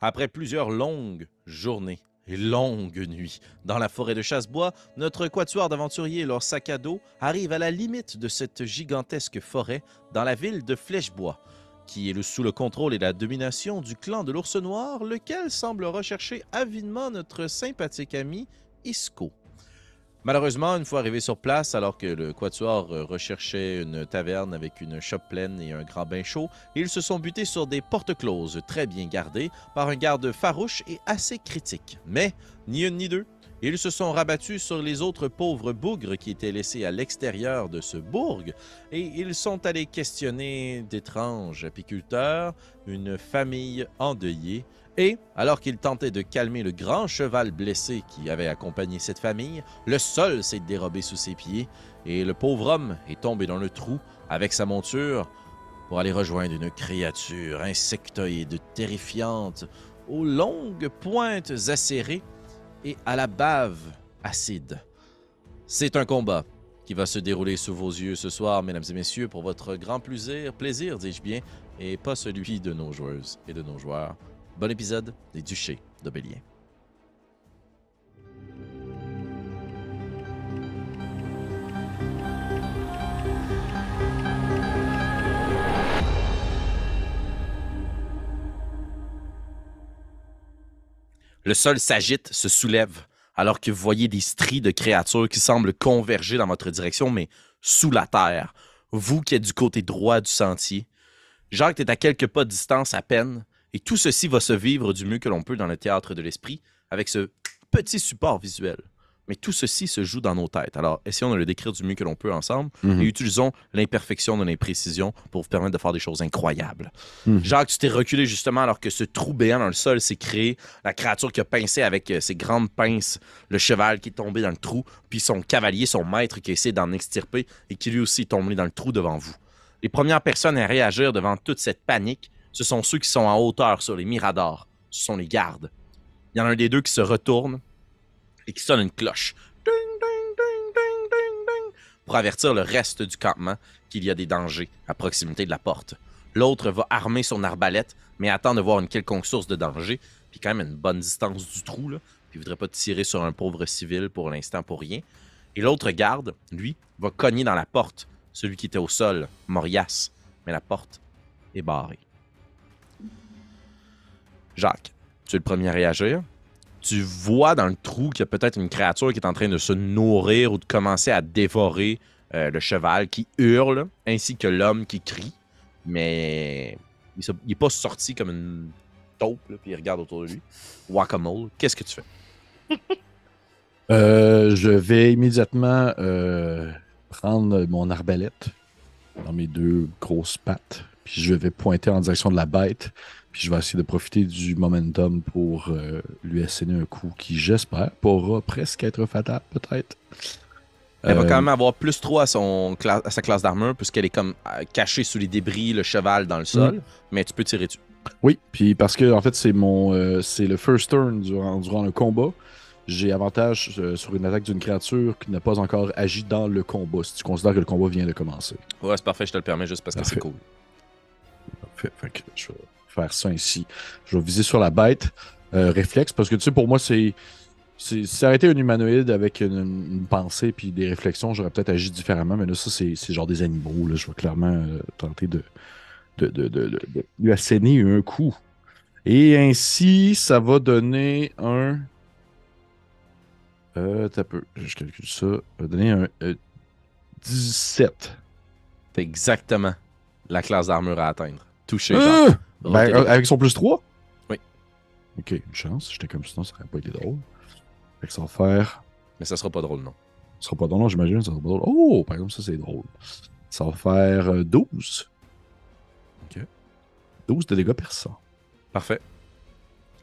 Après plusieurs longues journées et longues nuits dans la forêt de Chassebois, notre quatuor d'aventuriers et leur sac à dos arrivent à la limite de cette gigantesque forêt dans la ville de Flèchebois, qui est sous le contrôle et la domination du clan de l'ours noir, lequel semble rechercher avidement notre sympathique ami Isco. Malheureusement, une fois arrivé sur place, alors que le quatuor euh, recherchait une taverne avec une shop pleine et un grand bain chaud, ils se sont butés sur des portes closes très bien gardées par un garde farouche et assez critique. Mais, ni une ni deux, ils se sont rabattus sur les autres pauvres bougres qui étaient laissés à l'extérieur de ce bourg et ils sont allés questionner d'étranges apiculteurs, une famille endeuillée et, alors qu'ils tentaient de calmer le grand cheval blessé qui avait accompagné cette famille, le sol s'est dérobé sous ses pieds et le pauvre homme est tombé dans le trou avec sa monture pour aller rejoindre une créature insectoïde terrifiante aux longues pointes acérées et à la bave acide. C'est un combat qui va se dérouler sous vos yeux ce soir, mesdames et messieurs, pour votre grand plaisir, plaisir, dis-je bien, et pas celui de nos joueuses et de nos joueurs. Bon épisode des Duchés de Bélien. Le sol s'agite, se soulève, alors que vous voyez des stries de créatures qui semblent converger dans votre direction, mais sous la terre. Vous qui êtes du côté droit du sentier. Jacques est à quelques pas de distance à peine, et tout ceci va se vivre du mieux que l'on peut dans le théâtre de l'esprit, avec ce petit support visuel. Mais tout ceci se joue dans nos têtes. Alors, essayons de le décrire du mieux que l'on peut ensemble Mhm. et utilisons l'imperfection de l'imprécision pour vous permettre de faire des choses incroyables. Mhm. Jacques, tu t'es reculé justement alors que ce trou béant dans le sol s'est créé. La créature qui a pincé avec euh, ses grandes pinces le cheval qui est tombé dans le trou, puis son cavalier, son maître qui a essayé d'en extirper et qui lui aussi est tombé dans le trou devant vous. Les premières personnes à réagir devant toute cette panique, ce sont ceux qui sont en hauteur sur les miradors. Ce sont les gardes. Il y en a un des deux qui se retourne et qui sonne une cloche. Ding, ding, ding, ding, ding, ding, pour avertir le reste du campement qu'il y a des dangers à proximité de la porte. L'autre va armer son arbalète, mais attend de voir une quelconque source de danger, puis quand même une bonne distance du trou, là, puis il voudrait pas tirer sur un pauvre civil pour l'instant pour rien. Et l'autre garde, lui, va cogner dans la porte, celui qui était au sol, Morias, mais la porte est barrée. Jacques, tu es le premier à réagir. Tu vois dans le trou qu'il y a peut-être une créature qui est en train de se nourrir ou de commencer à dévorer euh, le cheval qui hurle, ainsi que l'homme qui crie. Mais il n'est pas sorti comme une taupe, puis il regarde autour de lui. Guacamole, qu'est-ce que tu fais? Euh, je vais immédiatement euh, prendre mon arbalète dans mes deux grosses pattes, puis je vais pointer en direction de la bête, puis je vais essayer de profiter du momentum pour euh, lui asséner un coup qui, j'espère, pourra presque être fatal, peut-être. Elle va Euh, quand même avoir plus 3 à, son cla- à sa classe d'armure, puisqu'elle est comme euh, cachée sous les débris, le cheval dans le sol, mais tu peux tirer dessus. Oui, puis parce que en fait c'est mon euh, c'est le first turn durant, durant le combat. J'ai avantage sur une attaque d'une créature qui n'a pas encore agi dans le combat, si tu considères que le combat vient de commencer. Ouais, c'est parfait, je te le permets juste parce que c'est Parfait. cool. Fait, fait que je vais faire ça ainsi. Je vais viser sur la bête. euh, réflexe, parce que tu sais, pour moi, c'est. c'est- Si ça aurait été un humanoïde avec une, une pensée puis des réflexions, j'aurais peut-être agi différemment, mais là, ça, c'est genre des animaux. Là. Je vais clairement euh, tenter de, de, de, de- de- de lui asséner un coup. Et ainsi, ça va donner un. Euh, t'as peu. Je calcule ça. Ça va donner un euh, 17. C'est exactement la classe d'armure à atteindre. Touché, Euh! Ben, euh, avec son plus 3? Oui. Ok, une chance. J'étais comme sinon, ça aurait pas été drôle. Fait que ça va faire. Mais ça sera pas drôle, non. Ça sera pas drôle, non, j'imagine. Ça sera pas drôle. Oh, par exemple, ça, c'est drôle. Ça va faire euh, 12. Ok. 12 de dégâts perçants. Parfait.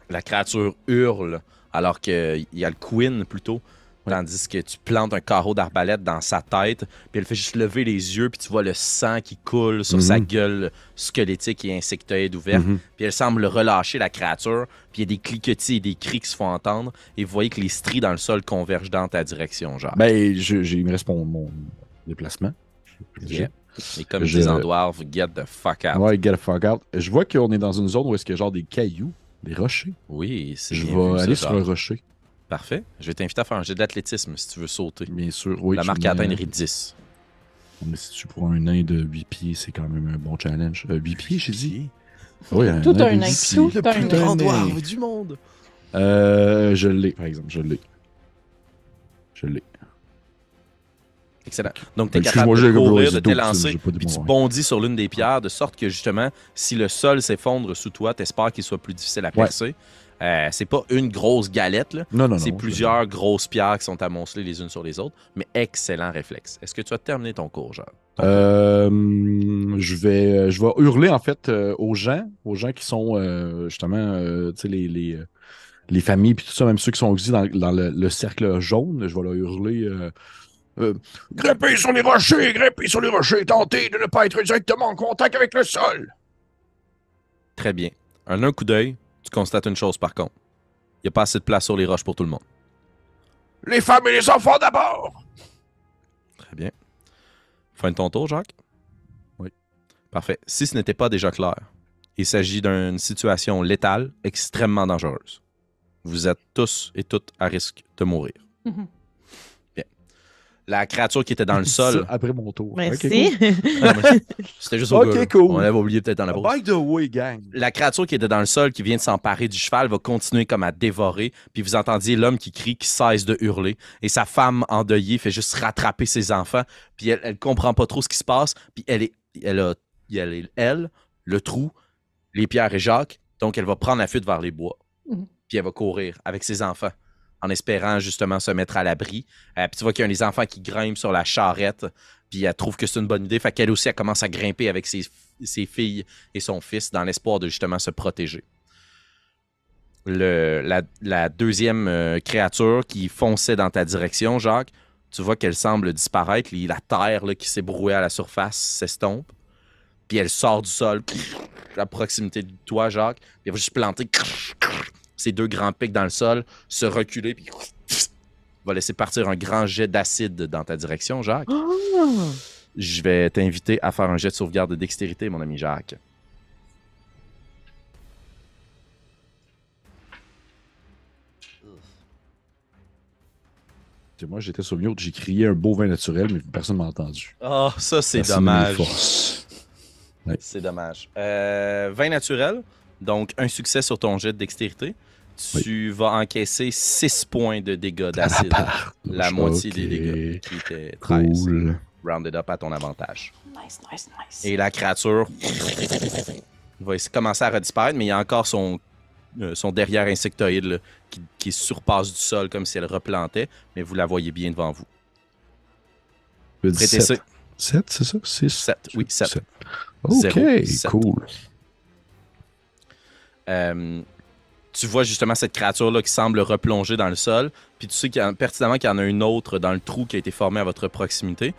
La créature hurle alors qu'il y a le queen plutôt. Tandis que tu plantes un carreau d'arbalète dans sa tête, puis elle fait juste lever les yeux, puis tu vois le sang qui coule sur Mhm. sa gueule squelettique et insectoïde ouverte. Mhm. Puis elle semble relâcher la créature, puis il y a des cliquetis et des cris qui se font entendre, et vous voyez que les stries dans le sol convergent dans ta direction, genre. Ben, je- il me reste mon, mon déplacement. Yeah. Et comme je- disent en dwarf, get the fuck out. Ouais, get the fuck out. Je vois qu'on est dans une zone où est-ce qu'il y a genre des cailloux. Des rochers. Oui, c'est Je vais aller sur un rocher. Parfait. Je vais t'inviter à faire un jet d'athlétisme si tu veux sauter. Bien sûr. Oui, La marque à atteindre est 10. Mais si tu prends un nain de 8 pieds, c'est quand même un bon challenge. Euh, 8 pieds, j'ai dit? Oui, un Tout nain un de nain. 8 pieds. Tout Le un plus grand dwarf du monde. Euh, je l'ai, par exemple, je l'ai. Je l'ai. Excellent. Donc, tu es Ben, capable de courir, gagné de t'élancer, puis tu bondis sur l'une des pierres, de sorte que, justement, si le sol s'effondre sous toi, t'espères qu'il soit plus difficile à Ouais. percer. Euh, c'est pas une grosse galette, là. Non, non, c'est plusieurs grosses pierres qui sont amoncelées les unes sur les autres, mais excellent réflexe. Est-ce que tu as terminé ton cours, Jacques? Euh, je vais, je vais hurler en fait euh, aux gens, aux gens qui sont justement, tu sais, les, les, les familles puis tout ça, même ceux qui sont aussi dans, dans le, le cercle jaune. Je vais leur hurler. Euh, euh, grimpez sur les rochers, grimpez sur les rochers, tentez de ne pas être directement en contact avec le sol. Très bien. En un coup d'œil, tu constates une chose par contre. Il n'y a pas assez de place sur les roches pour tout le monde. Les femmes et les enfants d'abord. Très bien. Fin de ton tour, Jacques? Oui. Parfait. Si ce n'était pas déjà clair, il s'agit d'une situation létale, extrêmement dangereuse. Vous êtes tous et toutes à risque de mourir. Mhm. La créature qui était dans le sol. après mon tour. Merci. Ah, mais C'était juste au Ok, gars, là. cool. On l'avait oublié peut-être dans la pause. By the way, gang. La créature qui était dans le sol, qui vient de s'emparer du cheval, va continuer comme à dévorer. Puis vous entendiez l'homme qui crie, qui cesse de hurler. Et sa femme endeuillée fait juste rattraper ses enfants. Puis elle, elle comprend pas trop ce qui se passe. Puis elle est, elle a, elle, est- elle, le trou, les pierres et Jacques. Donc elle va prendre la fuite vers les bois. Mhm. Puis elle va courir avec ses enfants en espérant justement se mettre à l'abri. Euh, puis tu vois qu'il y a des enfants qui grimpent sur la charrette. Puis elle trouve que c'est une bonne idée. Fait qu'elle aussi, commence à grimper avec ses, filles et son fils dans l'espoir de justement se protéger. La, deuxième euh, créature qui fonçait dans ta direction, Jacques, tu vois qu'elle semble disparaître. La terre qui s'est brouillée à la surface s'estompe. Puis elle sort du sol à proximité de toi, Jacques. Puis elle va juste planter ses deux grands pics dans le sol, se reculer, puis va laisser partir un grand jet d'acide dans ta direction, Jacques. Oh. Je vais t'inviter à faire un jet de sauvegarde de dextérité, mon ami Jacques. Moi, j'étais sur mute, j'ai crié un beau vin naturel, mais personne m'a entendu. Oh, ça, c'est dommage. C'est dommage. Euh, vin naturel, donc un succès sur ton jet de dextérité. Tu vas encaisser 6 points de dégâts d'acide. Part. La moitié des Ok. dégâts, qui étaient 13. Cool. Rounded up à ton avantage. Nice, nice, nice. Et la créature va commencer à redisparaître, mais il y a encore son, euh, son derrière insectoïde là, qui, qui surpasse du sol comme si elle replantait, mais vous la voyez bien devant vous. Prêtez 7, 7 c'est ça? 6? 7, oui, 7. Ok, Zéro, sept. cool. Euh, tu vois justement cette créature-là qui semble replonger dans le sol, puis tu sais qu'il y a- pertinemment qu'il y en a une autre dans le trou qui a été formé à votre proximité.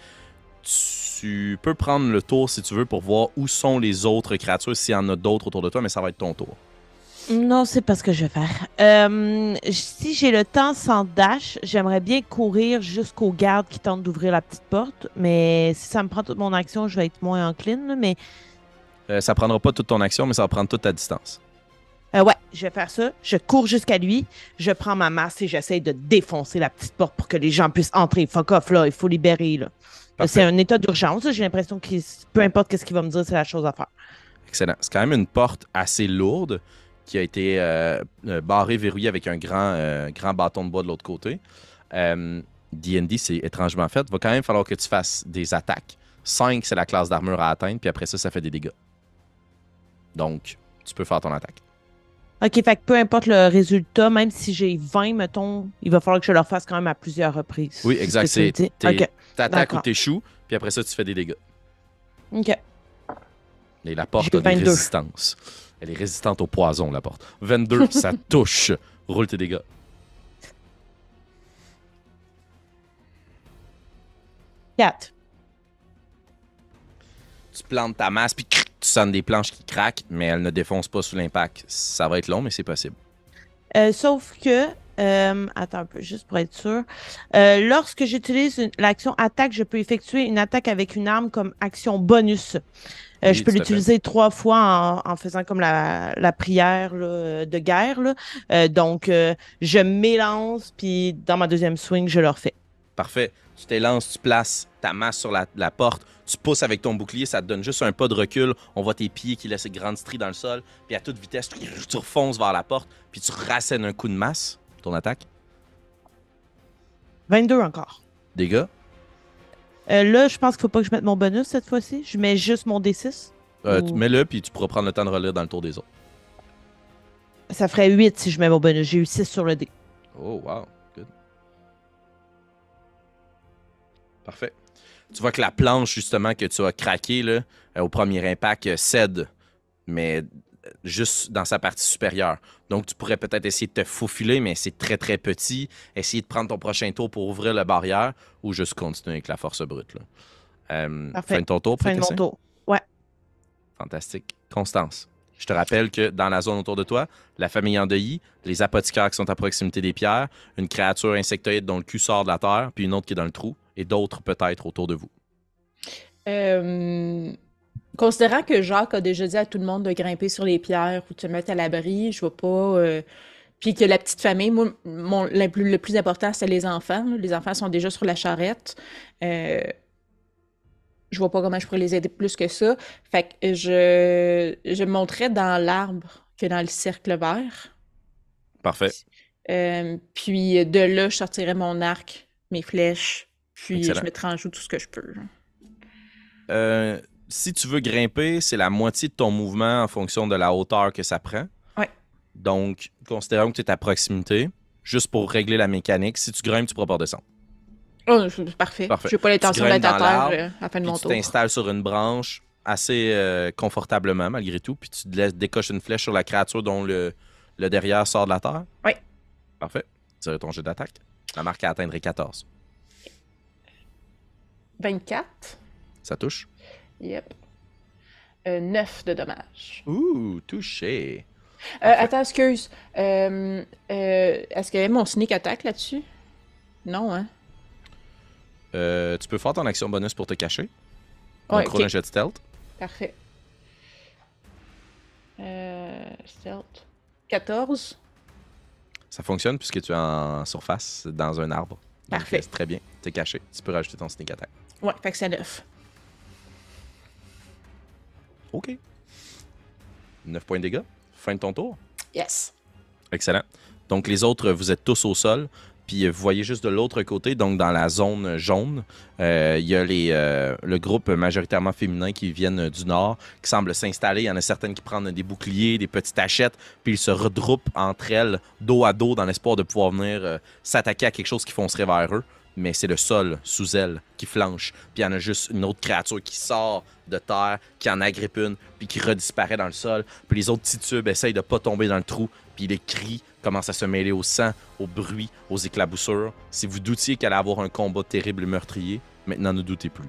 Tu peux prendre le tour si tu veux pour voir où sont les autres créatures, s'il y en a d'autres autour de toi, mais ça va être ton tour. Non, c'est pas ce que je vais faire. Euh, si j'ai le temps sans dash, j'aimerais bien courir jusqu'au garde qui tente d'ouvrir la petite porte. Mais si ça me prend toute mon action, je vais être moins encline. Mais Euh, ça prendra pas toute ton action, mais ça va prendre toute ta distance. Euh, ouais, je vais faire ça. Je cours jusqu'à lui. Je prends ma masse et j'essaie de défoncer la petite porte pour que les gens puissent entrer. Fuck off, là. Il faut libérer, là. C'est un état d'urgence. J'ai l'impression que peu importe ce qu'il va me dire, c'est la chose à faire. Excellent. C'est quand même une porte assez lourde qui a été euh, euh, barrée, verrouillée avec un grand, euh, grand bâton de bois de l'autre côté. D&D, c'est étrangement fait. Va quand même falloir que tu fasses des attaques. 5, c'est la classe d'armure à atteindre, puis après ça, ça fait des dégâts. Donc, tu peux faire ton attaque. OK, fait que peu importe le résultat, même si j'ai 20, mettons, il va falloir que je le fasse quand même à plusieurs reprises. Oui, exact, c'est- dis. t'es- OK, T'attaques ou t'échoues, puis après ça, tu fais des dégâts. OK. Et la porte a des 22. résistances. Elle est résistante au poison, la porte. 22, ça touche. Roule tes dégâts. Quatre. Tu plantes ta masse, puis cric, tu sonnes des planches qui craquent, mais elles ne défoncent pas sous l'impact. Ça va être long, mais c'est possible. Euh, sauf que, euh, attends un peu, juste pour être sûr. Euh, lorsque j'utilise l'action attaque, je peux effectuer une attaque avec une arme comme action bonus. Oui, je peux l'utiliser trois fois en, en faisant comme la, la prière là, de guerre. là. Donc, je m'élance, puis dans ma deuxième swing, je le refais. Parfait. Tu t'élances, tu places ta masse sur la, la porte, tu pousses avec ton bouclier, ça te donne juste un pas de recul. On voit tes pieds qui laissent une grande strie dans le sol. Puis à toute vitesse, tu, refonces vers la porte, puis tu rassènes un coup de masse. Ton attaque. 22 encore. Dégâts. Euh, là, je pense qu'il faut pas que je mette mon bonus cette fois-ci. Je mets juste mon D6. Euh, tu mets-le, puis tu pourras prendre le temps de relire dans le tour des autres. Ça ferait 8 si je mets mon bonus. J'ai eu 6 sur le dé. Oh, wow. Good. Parfait. Tu vois que la planche, justement, que tu as craqué là, euh, au premier impact, euh, cède, mais euh, juste dans sa partie supérieure. Donc, tu pourrais peut-être essayer de te faufiler, mais c'est très, très petit. Essayer de prendre ton prochain tour pour ouvrir la barrière ou juste continuer avec la force brute. Là. Euh, fin de ton tour, Fin de mon tour. Fantastique. Constance. Je te rappelle que dans la zone autour de toi, la famille endeuillée, les apothicaires qui sont à proximité des pierres, une créature insectoïde dont le cul sort de la terre, puis une autre qui est dans le trou, et d'autres peut-être autour de vous? Euh, considérant que Jacques a déjà dit à tout le monde de grimper sur les pierres ou de se mettre à l'abri, je vois pas. euh, Puis que la petite famille, moi, mon, le, plus, le plus important, c'est les enfants. Les enfants sont déjà sur la charrette. Euh, je vois pas comment je pourrais les aider plus que ça. Fait que je, je monterais dans l'arbre que dans le cercle vert. Parfait. Euh, puis de là, je sortirais mon arc, mes flèches, puis Excellent. je mettrais en joue tout ce que je peux. Euh, si tu veux grimper, c'est la moitié de ton mouvement en fonction de la hauteur que ça prend. Ouais. Donc, considérons que tu es à proximité, juste pour régler la mécanique, si tu grimpes, tu pourras pas redescendre. Oh, parfait. Parfait. J'ai pas l'intention Tu d'être à terre euh, à la fin de mon tu tour. t'installes sur une branche assez euh, confortablement, malgré tout, puis tu laisses décocher une flèche sur la créature dont le, le derrière sort de la terre. Oui. Parfait. Tire ton jeu d'attaque. La marque à atteindre est 14. 24. Ça touche. Yep. Euh, 9 de dommages. Ouh, touché. Euh, attends, excuse. Euh, euh, Est-ce qu'il y avait mon sneak attack là-dessus? Non, hein? Euh, tu peux faire ton action bonus pour te cacher. Donc, Ouais, roule ok. un jet de stealth. Parfait. Euh, stealth. 14. Ça fonctionne puisque tu es en surface dans un arbre. Parfait. euh, c'est très bien. Tu es caché. Tu peux rajouter ton sneak attack. Ouais, fait que c'est 9. OK. 9 points de dégâts. Fin de ton tour. Yes. Excellent. Donc, les autres, vous êtes tous au sol. Puis, euh, vous voyez juste de l'autre côté, donc dans la zone jaune, euh, il y a euh, le groupe majoritairement féminin qui viennent du nord, qui semble s'installer. Il y en a certaines qui prennent des boucliers, des petites tachettes, puis ils se regroupent entre elles, dos à dos, dans l'espoir de pouvoir venir s'attaquer à quelque chose qui foncerait vers eux. Mais c'est le sol sous elles qui flanche. Puis il y en a juste une autre créature qui sort de terre, qui en agrippe une, puis qui redisparaît dans le sol. Puis les autres titubes essayent de pas tomber dans le trou. Puis les cris commencent à se mêler au sang, au bruit, aux éclaboussures. Si vous doutiez qu'elle allait avoir un combat terrible et meurtrier, maintenant ne doutez plus.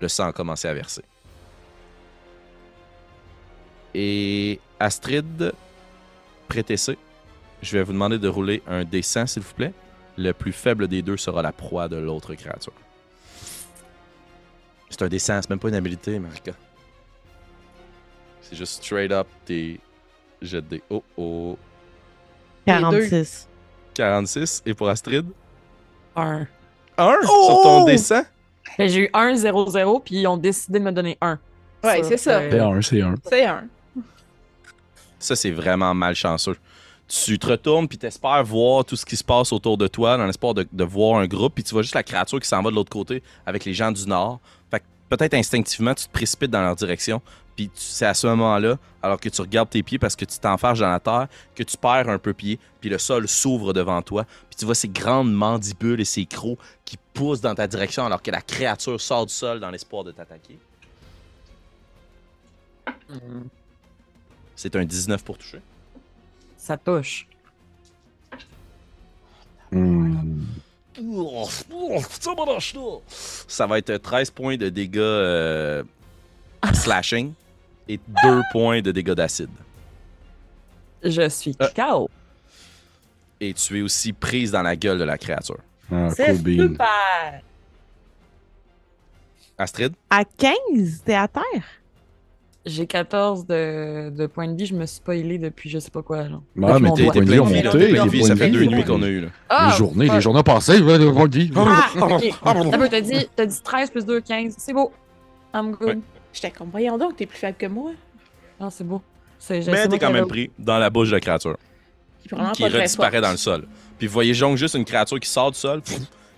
Le sang a commencé à verser. Et Astrid, Prétessé, je vais vous demander de rouler un D100, s'il vous plaît. Le plus faible des deux sera la proie de l'autre créature. C'est un D100, c'est même pas une habilité, Marika. C'est juste straight up tes jets de dés. Oh oh. 46. 46. Et pour Astrid? Un. 1 sur ton D100? Ben, j'ai eu 1, 0, 0, puis ils ont décidé de me donner 1. Ouais, c'est ça. C'est un, c'est un. C'est un. Ça, c'est vraiment malchanceux. Tu te retournes puis t'espères voir tout ce qui se passe autour de toi dans l'espoir de, de voir un groupe, puis tu vois juste la créature qui s'en va de l'autre côté avec les gens du nord. Peut-être instinctivement, tu te précipites dans leur direction, puis c'est à ce moment-là, alors que tu regardes tes pieds parce que tu t'enfarges dans la terre, que tu perds un peu pied, puis le sol s'ouvre devant toi, puis tu vois ces grandes mandibules et ces crocs qui poussent dans ta direction alors que la créature sort du sol dans l'espoir de t'attaquer. C'est un 19 pour toucher. Ça touche. Hmm. Ça va être 13 points de dégâts euh, slashing et 2 points de dégâts d'acide. Je suis Euh. KO. Et tu es aussi prise dans la gueule de la créature. Ah, C'est cool bean. super. Astrid, À 15, t'es à terre? J'ai 14 de, de points de vie, je me suis pas healé depuis je sais pas quoi. Genre. Ah, mais tes points de vie ont Mais monté. là, tes plein de vie, points ça fait vie deux nuits qu'on a eu. Là. Les journées, les journées passées, vous le dire. Ah, ok. Attends, t'as dit, t'as dit 13 plus 2, 15. C'est beau. I'm good. Ouais. J'étais comme, voyons donc, t'es plus faible que moi. Ah, c'est beau. Mais t'es quand même pris dans la bouche de la créature. Qui redisparaît dans le sol. Puis vous voyez donc juste une créature qui sort du sol,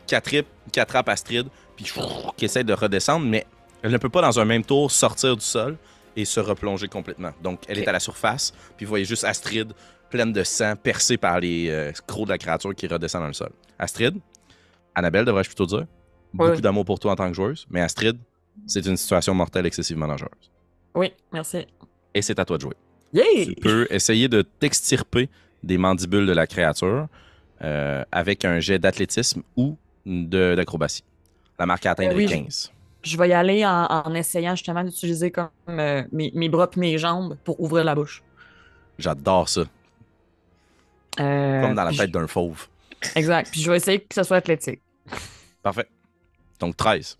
qui attrape, qui attrape Astrid, puis qui essaie de redescendre, mais elle ne peut pas dans un même tour sortir du sol et se replonger complètement. Donc elle est à la surface, puis vous voyez juste Astrid pleine de sang, percée par les euh, crocs de la créature qui redescend dans le sol. Astrid, Annabelle devrais-je plutôt dire, beaucoup Oui. d'amour pour toi en tant que joueuse, mais Astrid, c'est une situation mortelle excessivement dangereuse. Oui, merci. Et c'est à toi de jouer. Yeah! Tu peux essayer de t'extirper des mandibules de la créature euh, avec un jet d'athlétisme ou de- d'acrobatie. La marque à atteindre Euh, oui, est je- 15. Je vais y aller en, en essayant justement d'utiliser comme euh, mes, mes bras et mes jambes pour ouvrir la bouche. J'adore ça. Euh, Comme dans la tête d'un fauve. Exact. Puis je vais essayer que ça soit athlétique. Parfait. Donc 13.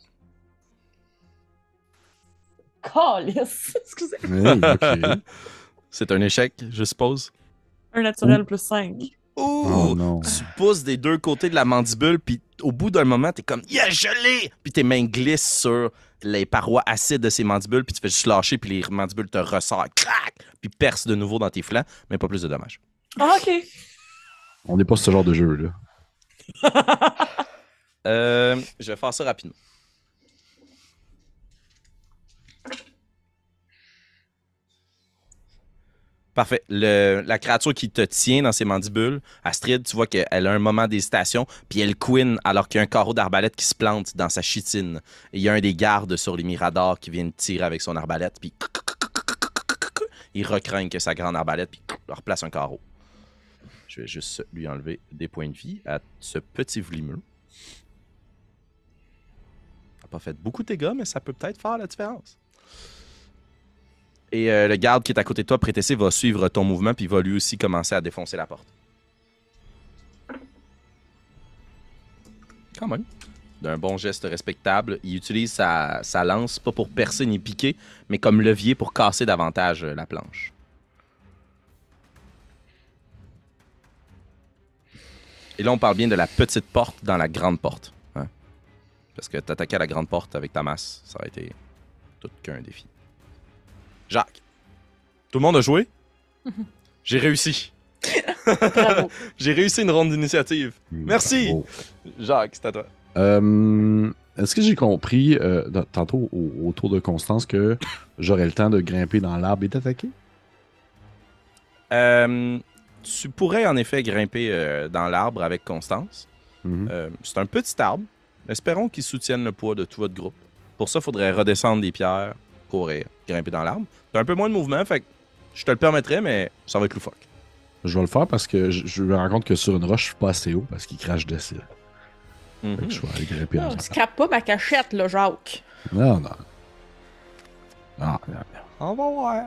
Calice! Excusez. Ok. C'est un échec, je suppose? Un naturel plus 5. Ouh! Oh non. Tu pousses des deux côtés de la mandibule, puis au bout d'un moment, t'es comme Yeah, je l'ai! Puis tes mains glissent sur les parois acides de ces mandibules, puis tu fais juste lâcher, puis les mandibules te ressortent, clac! Puis percent de nouveau dans tes flancs, mais pas plus de dommages. Ah, ok. On n'est pas ce genre de jeu, là. Euh, je vais faire ça rapidement. Parfait. Le- la créature qui te tient dans ses mandibules, Astrid, tu vois qu'elle a un moment d'hésitation, puis elle couine alors qu'il y a un carreau d'arbalète qui se plante dans sa chitine. Et il y a un des gardes sur les miradors qui vient de tirer avec son arbalète, puis il recraigne que sa grande arbalète, puis replace un carreau. Je vais juste lui enlever des points de vie à ce petit vlimeux. Ça n'a pas fait beaucoup de dégâts, mais ça peut peut-être faire la différence. Et euh, le garde qui est à côté de toi, Prétessé, va suivre ton mouvement, puis va lui aussi commencer à défoncer la porte. Quand même. D'un bon geste respectable. Il utilise sa, sa lance, pas pour percer ni piquer, mais comme levier pour casser davantage euh, la planche. Et là, on parle bien de la petite porte dans la grande porte. hein. Parce que t'attaquer à la grande porte avec ta masse, ça aurait été tout qu'un défi. Jacques, tout le monde a joué? J'ai réussi. J'ai réussi une ronde d'initiative. Merci. Bravo. Jacques, c'est à toi. Euh, Est-ce que j'ai compris euh, dans- tantôt au, autour de Constance que j'aurais le temps de grimper dans l'arbre et d'attaquer? Euh, tu pourrais en effet grimper euh, dans l'arbre avec Constance. Mhm. Euh, c'est un petit arbre. Espérons qu'il soutienne le poids de tout votre groupe. Pour ça, il faudrait redescendre des pierres, courir, grimper dans l'arbre. T'as un peu moins de mouvement, fait que je te le permettrais, mais ça va être loufoque. Je vais le faire parce que je, je me rends compte que sur une roche, je suis pas assez haut parce qu'il crache de cire. Mhm. Fait que je vais aller grimper dans Non, l'arbre. scrape pas ma cachette, là, Jacques. Non, non. Non, non, non. On va voir.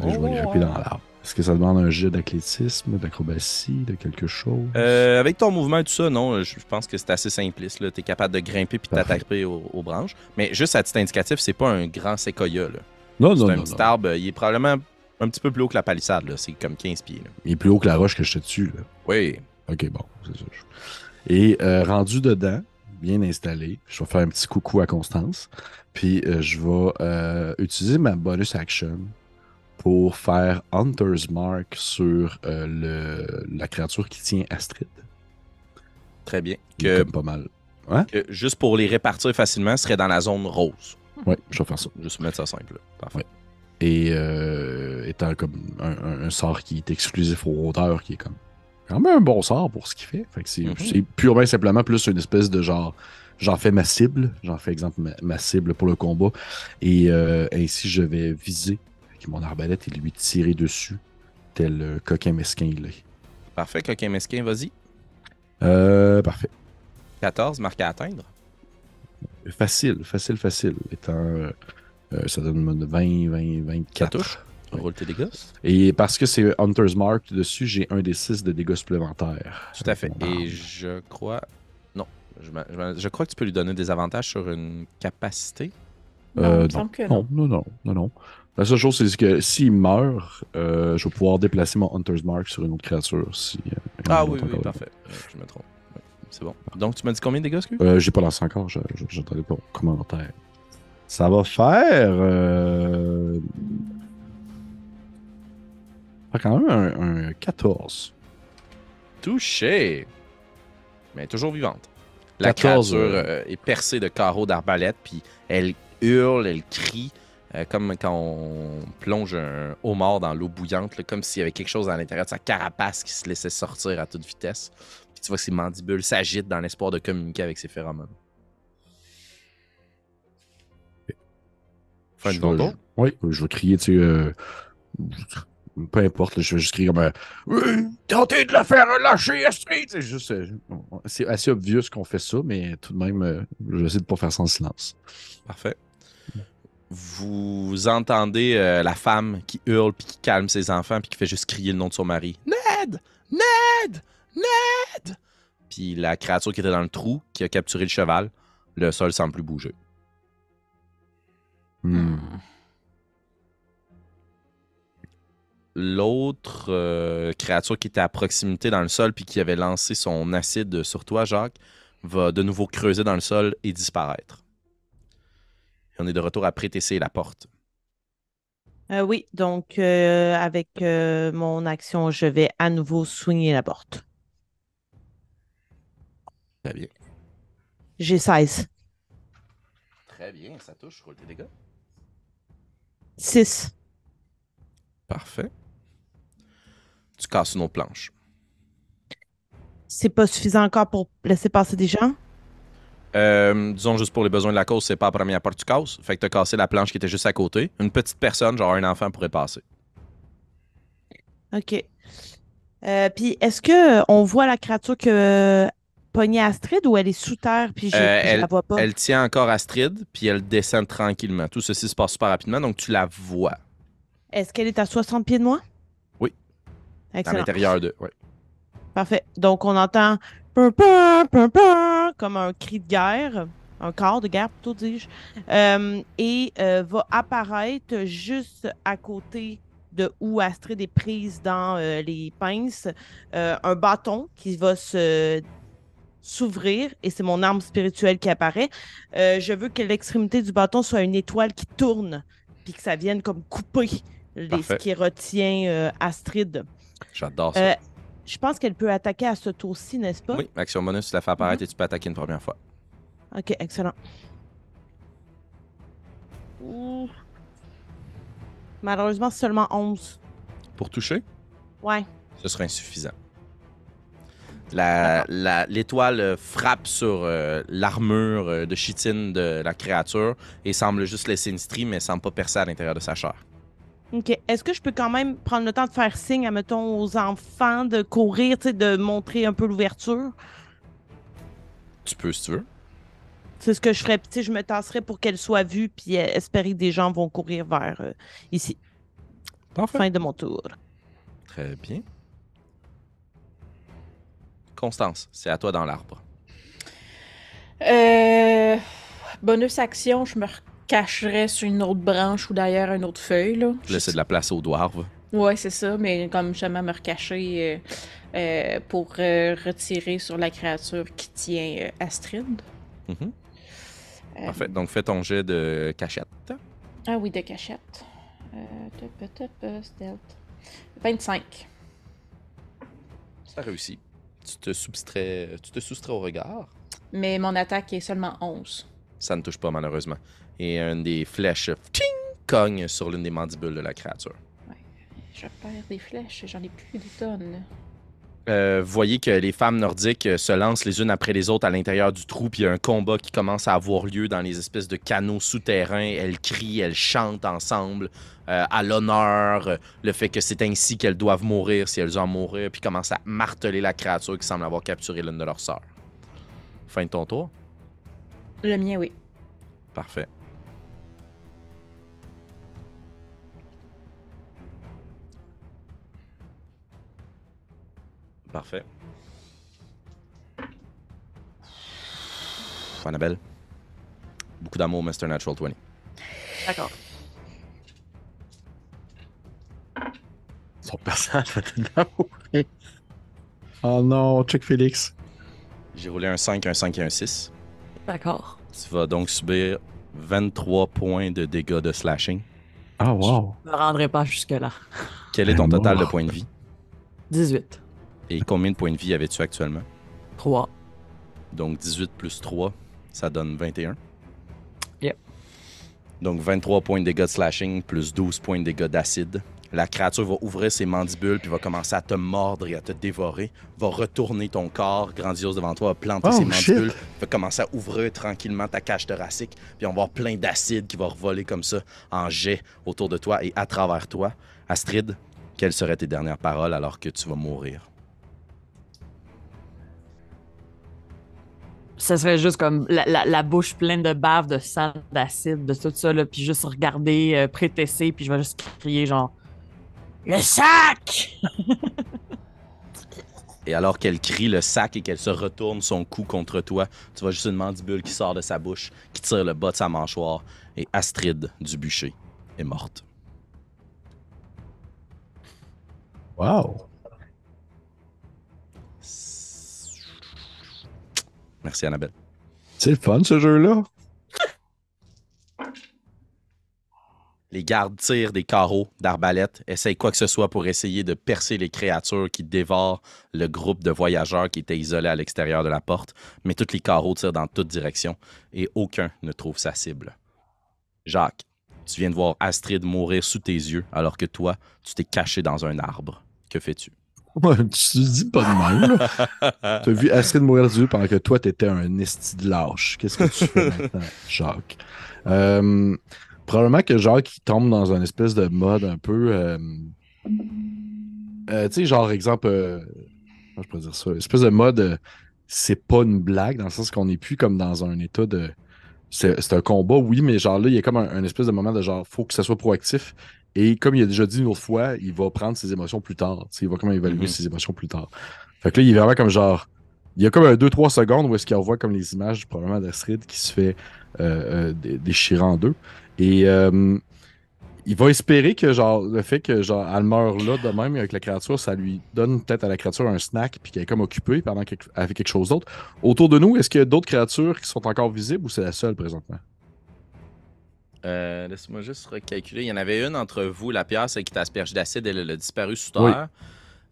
Je vais grimper dans l'arbre. Est-ce que ça demande un jet d'athlétisme, d'acrobatie, de quelque chose? Euh, avec ton mouvement et tout ça, non, je pense que c'est assez simpliste. Tu es capable de grimper puis t'attaquer aux, aux branches. Mais juste à titre indicatif, c'est pas un grand séquoia. là. non, C'est non, un non. petit non. arbre. Il est probablement un petit peu plus haut que la palissade. là. C'est comme 15 pieds. là. Il est plus haut que la roche que je te dessus. Là. Oui. Ok, bon, c'est ça. Et euh, rendu dedans, bien installé, je vais faire un petit coucou à Constance. Puis euh, je vais euh, utiliser ma bonus action pour faire Hunter's Mark sur euh, le, la créature qui tient Astrid. Très bien. Que, pas mal. que juste pour les répartir facilement, ce serait dans la zone rose. Ouais, je vais faire ça. Juste mettre ça simple. Parfait. Ouais. Et euh, étant comme un, un- un sort qui est exclusif aux rôdeurs, qui est comme quand même un bon sort pour ce qu'il fait. Fait c'est purement et simplement plus une espèce de genre. J'en fais ma cible, j'en fais exemple ma, ma cible pour le combat, et euh, ainsi je vais viser avec mon arbalète et lui tirer dessus, tel euh, coquin mesquin il est. Parfait. Coquin mesquin, vas-y. Euh, parfait. 14, marqué à atteindre. Facile, facile, facile. Étant, euh, euh, ça donne 20, 20, 24. Ça touche. Ouais. Roule tes dégâts. Et parce que c'est Hunter's Mark dessus, j'ai un des 6 de dégâts supplémentaires. Tout à fait. Et je crois. Non. Je, crois que tu peux lui donner des avantages sur une capacité. Non, Euh, que. Non, non, non, non, non. La seule chose, c'est que s'il meurt, euh, je vais pouvoir déplacer mon Hunter's Mark sur une autre créature. Si, euh, Ah oui, parfait. Ouais, je me trompe. Ouais, C'est bon. Donc, tu m'as dit combien de dégâts, excuse? Euh, J'ai pas lancé encore, je- je- j'attendais pas commentaire. Ça va faire. Euh... ça fait quand même un, un 14. Touché! Mais toujours vivante. La 14, créature euh, euh, est percée de carreaux d'arbalète, puis elle hurle, elle crie, euh, comme quand on plonge un homard dans l'eau bouillante, là, comme s'il y avait quelque chose à l'intérieur de sa carapace qui se laissait sortir à toute vitesse. Puis tu vois que ses mandibules s'agitent dans l'espoir de communiquer avec ses phéromones. Fin de ton tour? Oui, je vais crier, tu sais. euh, peu importe, là, je vais juste crier comme. euh, Oui, tentez de la faire lâcher, Astrid! C'est juste. euh, c'est assez obvious qu'on fait ça, mais tout de même, euh, je vais essayer de pas faire ça en silence. Parfait. Vous entendez euh, la femme qui hurle puis qui calme ses enfants puis qui fait juste crier le nom de son mari. Ned! Ned! Ned! Puis la créature qui était dans le trou, qui a capturé le cheval, le sol semble plus bouger. Hmm. L'autre euh, créature qui était à proximité dans le sol puis qui avait lancé son acide sur toi, Jacques, va de nouveau creuser dans le sol et disparaître. On est de retour à prétesser la porte. Euh, oui, donc euh, avec euh, mon action, je vais à nouveau soigner la porte. Très bien. J'ai 16. Très bien, ça touche. Roule tes dégâts. 6. Parfait. Tu casses une autre planche. C'est pas suffisant encore pour laisser passer des gens? Euh, disons juste pour les besoins de la cause, c'est pas la première part que tu casses. Fait que t'as cassé la planche qui était juste à côté. Une petite personne, genre un enfant, pourrait passer. OK. Euh, puis est-ce que euh, on voit la créature que pognée Astrid ou elle est sous terre puis je, Euh, je la vois pas? Elle tient encore Astrid, puis elle descend tranquillement. Tout ceci se passe super rapidement, donc tu la vois. Est-ce qu'elle est à 60 pieds de moi? Oui. À Excellent. l'intérieur de. Ouais. Parfait. Donc, on entend comme un cri de guerre, un quart de guerre plutôt, dis-je, Euh, et euh, va apparaître juste à côté de où Astrid est prise dans euh, les pinces, un bâton qui va se s'ouvrir et c'est mon arme spirituelle qui apparaît. Je veux que l'extrémité du bâton soit une étoile qui tourne puis que ça vienne comme couper les, ce qui retient Astrid. J'adore ça. Je pense qu'elle peut attaquer à ce tour-ci, n'est-ce pas? Oui, action bonus, tu la fais apparaître et tu peux attaquer une première fois. Ok, excellent. Ouh. Malheureusement, c'est seulement 11. Pour toucher, Ouais. ce sera insuffisant. La- la- L'étoile euh, frappe sur euh, l'armure euh, de chitine de la créature et semble juste laisser une strie, mais semble pas percer à l'intérieur de sa chair. Ok. Est-ce que je peux quand même prendre le temps de faire signe, mettons, aux enfants de courir, tu sais, de montrer un peu l'ouverture? Tu peux si tu veux. C'est ce que je ferais. Puis, Tu sais, je me tasserais pour qu'elle soit vue, puis euh, espérer que des gens vont courir vers euh, ici. Parfait. Fin de mon tour. Très bien. Constance, c'est à toi dans l'arbre. Euh, bonus action, je me recacherais sur une autre branche ou derrière une autre feuille. Là. Laisser de la place aux dwarves. Ouais, c'est ça, mais comme jamais me recacher euh, euh, pour euh, retirer sur la créature qui tient Astrid. Mhm. Euh, Parfait. Donc, fais ton jet de cachette. Ah oui, de cachette. Top, top, stealth. 25. Ça réussit. Tu te soustrais, tu te soustrais au regard. Mais mon attaque est seulement 11. Ça ne touche pas, malheureusement. Et une des flèches tching, cogne sur l'une des mandibules de la créature. Je perds des flèches, j'en ai plus des tonnes. Euh, vous voyez que les femmes nordiques se lancent les unes après les autres à l'intérieur du trou, puis il y a un combat qui commence à avoir lieu dans les espèces de canaux souterrains. Elles crient, elles chantent ensemble euh, à l'honneur, le fait que c'est ainsi qu'elles doivent mourir si elles ont à mourir, puis commencent à marteler la créature qui semble avoir capturé l'une de leurs sœurs. Fin de ton tour? Le mien, oui. Parfait. Parfait. Annabelle. Beaucoup d'amour, Mr. Natural 20. D'accord. oh non, check Félix. J'ai roulé un 5, un 5 et un 6. D'accord. Tu vas donc subir 23 points de dégâts de slashing. Ah, wow. Je me rendrai pas jusque-là. Quel est ton Ben, total de points de vie? 18. Et combien de points de vie avais-tu actuellement? 3. Donc 18 plus 3, ça donne 21. Yep. Donc 23 points de dégâts de slashing plus 12 points de dégâts d'acide. La créature va ouvrir ses mandibules puis va commencer à te mordre et à te dévorer. Va retourner ton corps grandiose devant toi, va planter Oh, ses shit. mandibules, va commencer à ouvrir tranquillement ta cage thoracique. Puis on va avoir plein d'acide qui va revoler comme ça en jet autour de toi et à travers toi. Astrid, quelles seraient tes dernières paroles alors que tu vas mourir? Ça serait juste comme la, la- la bouche pleine de bave, de sang, d'acide, de tout ça, là, puis juste regarder, euh, prétesser, puis je vais juste crier genre Le sac! Et alors qu'elle crie le sac et qu'elle se retourne son cou contre toi, tu vois juste une mandibule qui sort de sa bouche, qui tire le bas de sa mâchoire, et Astrid du bûcher est morte. Wow. Merci Annabelle. C'est le fun, ce jeu-là. Les gardes tirent des carreaux d'arbalète, essayent quoi que ce soit pour essayer de percer les créatures qui dévorent le groupe de voyageurs qui étaient isolés à l'extérieur de la porte, mais tous les carreaux tirent dans toutes directions et aucun ne trouve sa cible. Jacques, tu viens de voir Astrid mourir sous tes yeux alors que toi, tu t'es caché dans un arbre. Que fais-tu? Tu dis pas de même, là. T'as vu Astrid mourir du pendant que toi, t'étais un esti de lâche. Qu'est-ce que tu fais maintenant, Jacques? Euh, probablement que Jacques il tombe dans un espèce de mode un peu. euh, euh, tu sais, genre, exemple. comment je pourrais dire ça? Espèce de mode. c'est pas une blague, dans le sens qu'on n'est plus comme dans un état de. C'est c'est un combat, oui, mais genre là, il y a comme un, un espèce de moment de genre, faut que ça soit proactif. Et comme il a déjà dit une autre fois, il va prendre ses émotions plus tard. Il va comment évaluer Mhm. ses émotions plus tard. Fait que là, il est vraiment comme genre. Il y a comme un 2-3 secondes où est-ce qu'il revoit comme les images probablement d'Astrid qui se fait euh, euh, dé- déchirer en deux. Et euh, il va espérer que genre le fait que genre elle meurt là de même avec la créature, ça lui donne peut-être à la créature un snack puis qu'elle est comme occupée pendant fait quelque chose d'autre. Autour de nous, est-ce qu'il y a d'autres créatures qui sont encore visibles ou c'est la seule présentement? Euh, Laisse-moi juste recalculer. Il y en avait une entre vous, la pierre, celle qui t'a aspergé d'acide, elle, elle a disparu sous Oui. terre.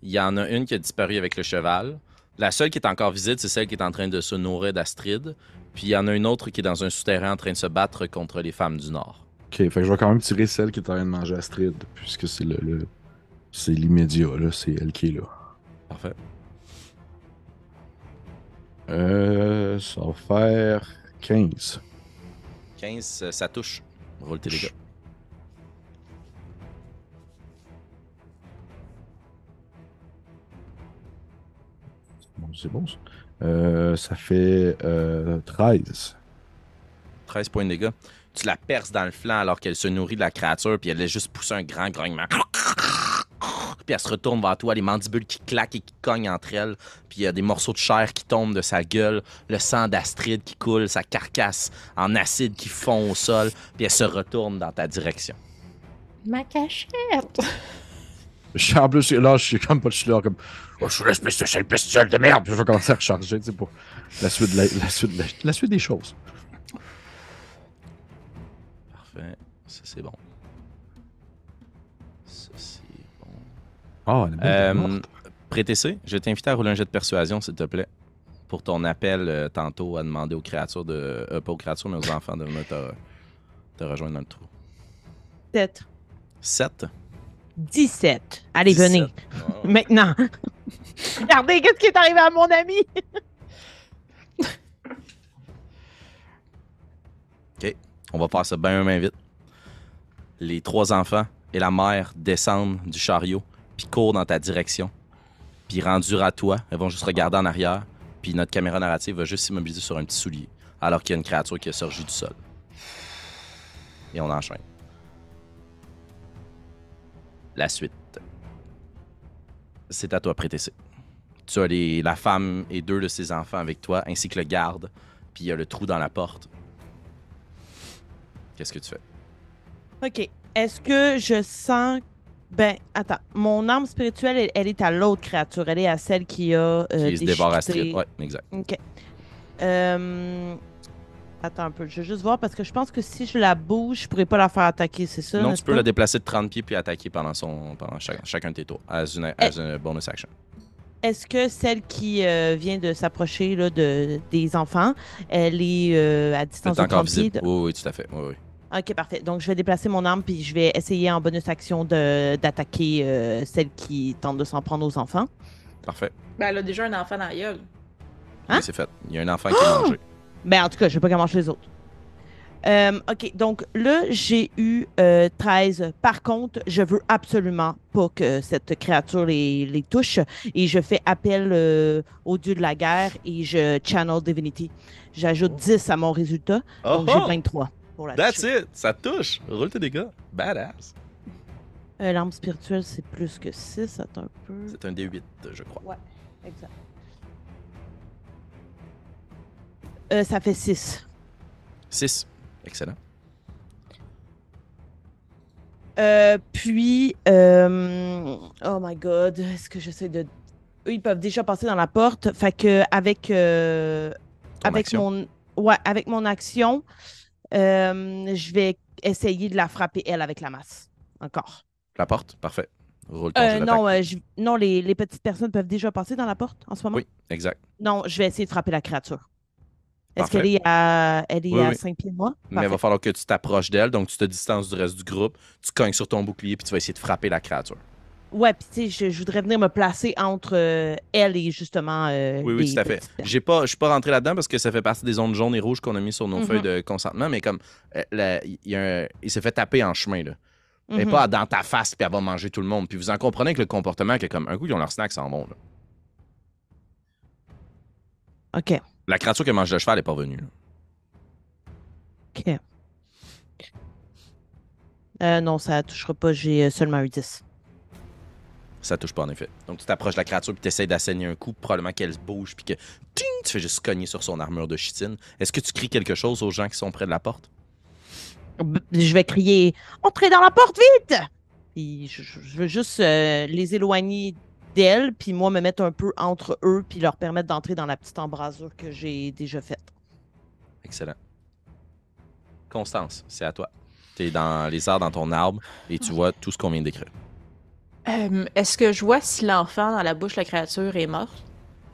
Il y en a une qui a disparu avec le cheval. La seule qui est encore visible, c'est celle qui est en train de se nourrir d'Astrid. Puis il y en a une autre qui est dans un souterrain en train de se battre contre les femmes du Nord. Ok, fait que je vais quand même tirer celle qui est en train de manger Astrid, puisque c'est le, le- c'est l'immédiat, là, c'est elle qui est là. Parfait. Euh, ça va faire 15. 15, euh, ça touche. Roule tes dégâts. C'est bon ça. Euh, ça fait euh, 13. 13 points de dégâts. Tu la perces dans le flanc alors qu'elle se nourrit de la créature, puis elle laisse juste pousser un grand grognement. Puis elle se retourne vers toi, les mandibules qui claquent et qui cognent entre elles. Puis il y a des morceaux de chair qui tombent de sa gueule, le sang d'Astrid qui coule, sa carcasse en acide qui fond au sol, puis elle se retourne dans ta direction. Ma cachette! Je en plus, là, je suis comme pas, je suis là comme. Oh, je suis l'espèce de sale bestiole de merde! Puis je vais commencer à recharger, tu sais, pour la suite, de la, la suite, de la, la suite des choses. Parfait. Ça, c'est bon. Ah, elle est Euh. Prétessé, je vais t'inviter à rouler un jet de persuasion, s'il te plaît. Pour ton appel euh, tantôt à demander aux créatures de. euh, pas aux créatures, mais aux enfants de venir te, te rejoindre dans le trou. 7. 7. 17. Allez, venez. Oh. Maintenant. Regardez, qu'est-ce qui est arrivé à mon ami? On va faire ça bien, bien vite. Les trois enfants et la mère descendent du chariot, puis courent dans ta direction. Puis rendus à toi, elles vont juste regarder en arrière, puis notre caméra narrative va juste s'immobiliser sur un petit soulier, alors qu'il y a une créature qui a surgi du sol. Et on enchaîne. La suite. C'est à toi, Prétessé. Tu as la femme et deux de ses enfants avec toi, ainsi que le garde, puis il y a le trou dans la porte. Qu'est-ce que tu fais? OK. Est-ce que je sens Ben, attends. Mon arme spirituelle, elle, elle est à l'autre créature. Elle est à celle qui a. euh, qui se déchiqueté- Astrid. Ouais, exact. Ok. Euh, Attends un peu. Je vais juste voir parce que je pense que si je la bouge, je pourrais pas la faire attaquer, c'est ça? non, tu peux pas? la déplacer de 30 pieds puis attaquer pendant, son, pendant chaque- chacun de tes tours, as une, as une bonus action. Est-ce que celle qui euh, vient de s'approcher de, des enfants, elle est à distance de encore 30 pieds? visible. Oui, oui, tout à fait. Oui, oui. Ok, parfait. Donc, je vais déplacer mon arme puis je vais essayer en bonus action de- d'attaquer euh, celle qui tente de s'en prendre aux enfants. Parfait. Ben, elle a déjà un enfant dans la gueule. Hein? Oui, c'est fait. Il y a un enfant qui est mangé. Ben, en tout cas, je vais pas qu'elle mange les autres. Euh, OK, donc là, j'ai eu euh, 13. Par contre, je veux absolument pas que cette créature les, les touche et je fais appel euh, au dieu de la guerre et je channel Divinity. J'ajoute 10 à mon résultat, Oh, donc j'ai 23 pour la That's toucher. it! Ça touche! Roule tes dégâts. Badass. Euh, L'arme spirituelle, c'est plus que 6, attends un peu. C'est un D8, je crois. Ouais, exact. Euh, ça fait 6. 6. Excellent. Euh, puis, euh, oh my god, est-ce que j'essaie de. Eux, ils peuvent déjà passer dans la porte. Fait que, avec, euh, Ton avec, action. mon, ouais, avec mon action, euh, je vais essayer de la frapper, elle, avec la masse. Encore. La porte, parfait. Roule ton Euh, non, euh, je- non les, les petites personnes peuvent déjà passer dans la porte en ce moment? Oui, exact. Non, je vais essayer de frapper la créature. Est-ce qu'elle est à, elle est Oui, à oui. 5 pieds de moi? Mais il va falloir que tu t'approches d'elle, donc tu te distances du reste du groupe, tu cognes sur ton bouclier, puis tu vas essayer de frapper la créature. Ouais, puis tu sais, je, je voudrais venir me placer entre euh, elle et justement. euh, Oui, oui, les tout à fait. J'ai pas, je suis pas rentré là-dedans parce que ça fait partie des zones jaunes et rouges qu'on a mis sur nos Mhm. feuilles de consentement, mais comme euh, la- il y a un- il s'est fait taper en chemin là. Mais Mhm. pas dans ta face puis elle va manger tout le monde. Puis vous en comprenez que le comportement que comme un coup ils ont leur snack sans bon. là. OK. La créature qui mange le cheval est pas venue. là. OK. Non, ça touchera pas. J'ai seulement eu 10. Ça touche pas en effet. Donc tu t'approches de la créature puis tu essaies d'assaigner un coup, probablement qu'elle se bouge puis que ting, tu fais juste cogner sur son armure de chitine. Est-ce que tu cries quelque chose aux gens qui sont près de la porte? Je vais crier Entrez dans la porte vite! Puis je, veux juste euh, les éloigner d'elle, puis moi me mettre un peu entre eux, puis leur permettre d'entrer dans la petite embrasure que j'ai déjà faite. Excellent. Constance, c'est à toi. Tu es dans les arbres dans ton arbre et tu vois tout ce qu'on vient décrire. Euh, Est-ce que je vois si l'enfant dans la bouche de la créature est mort?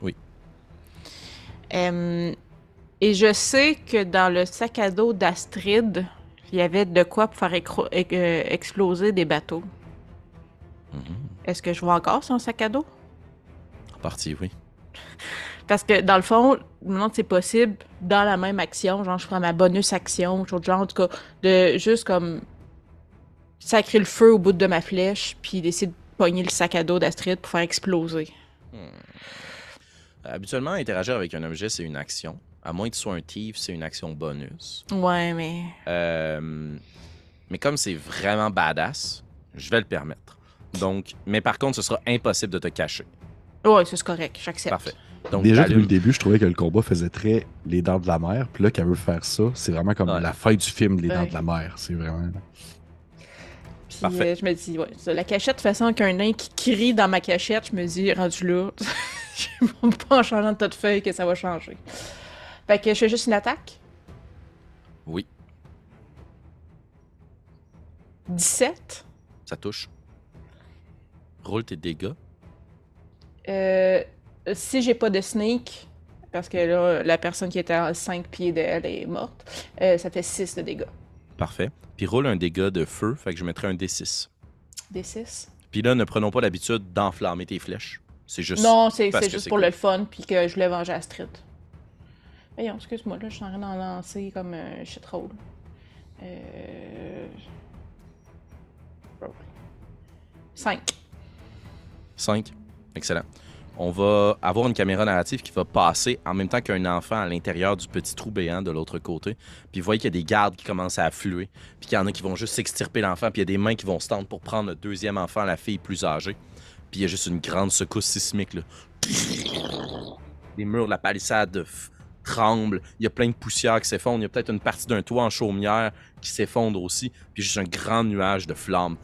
Oui. Euh, et je sais que dans le sac à dos d'Astrid, il y avait de quoi pour faire euh, exploser des bateaux. Mhm. Est-ce que je vois encore son sac à dos? En partie, oui. Parce que dans le fond, si c'est possible dans la même action, genre je prends ma bonus action, genre, en tout cas, de juste comme sacrer le feu au bout de ma flèche, puis d'essayer de pogner le sac à dos d'Astrid pour faire exploser. Habituellement, interagir avec un objet, c'est une action. À moins que tu sois un thief, c'est une action bonus. Ouais, mais. Euh, mais comme c'est vraiment badass, je vais le permettre. Donc, mais par contre, ce sera impossible de te cacher. Ouais, c'est correct, j'accepte. Parfait. Donc, Déjà, depuis le début, je trouvais que le combat faisait très les dents de la mer. Puis là, qu'elle veut faire ça, c'est vraiment comme Ouais. la fin du film Les dents de la mer. C'est vraiment. Puis Parfait. euh, je me dis, ouais, ça, la cachette, de toute façon, qu'un nain qui crie dans ma cachette, je me dis, rendu là, je vais pas en changeant de tas de feuilles que ça va changer. Fait que je fais juste une attaque. Oui, 17. ça touche. Roule tes dégâts. Euh, si j'ai pas de sneak, parce que là, la personne qui était à 5 pieds d'elle est morte, euh, ça fait 6 de dégâts. Parfait. Puis roule un dégât de feu, fait que je mettrai un D6. Des 6? Puis là, ne prenons pas l'habitude d'enflammer tes flèches. C'est juste. Non, c'est juste pour cool. le fun, puis que je voulais venger Astrid. Voyons, excuse-moi, là, je suis en train d'en lancer comme un shit roll. Euh... 5. 5. Excellent. On va avoir une caméra narrative qui va passer en même temps qu'un enfant à l'intérieur du petit trou béant de l'autre côté. Puis vous voyez qu'il y a des gardes qui commencent à affluer. Puis qu'il y en a qui vont juste s'extirper l'enfant. Puis il y a des mains qui vont se tendre pour prendre le deuxième enfant, la fille plus âgée. Puis il y a juste une grande secousse sismique. Là. Les murs de la palissade tremblent. Il y a plein de poussière qui s'effondre. Il y a peut-être une partie d'un toit en chaumière qui s'effondre aussi. Puis juste un grand nuage de flammes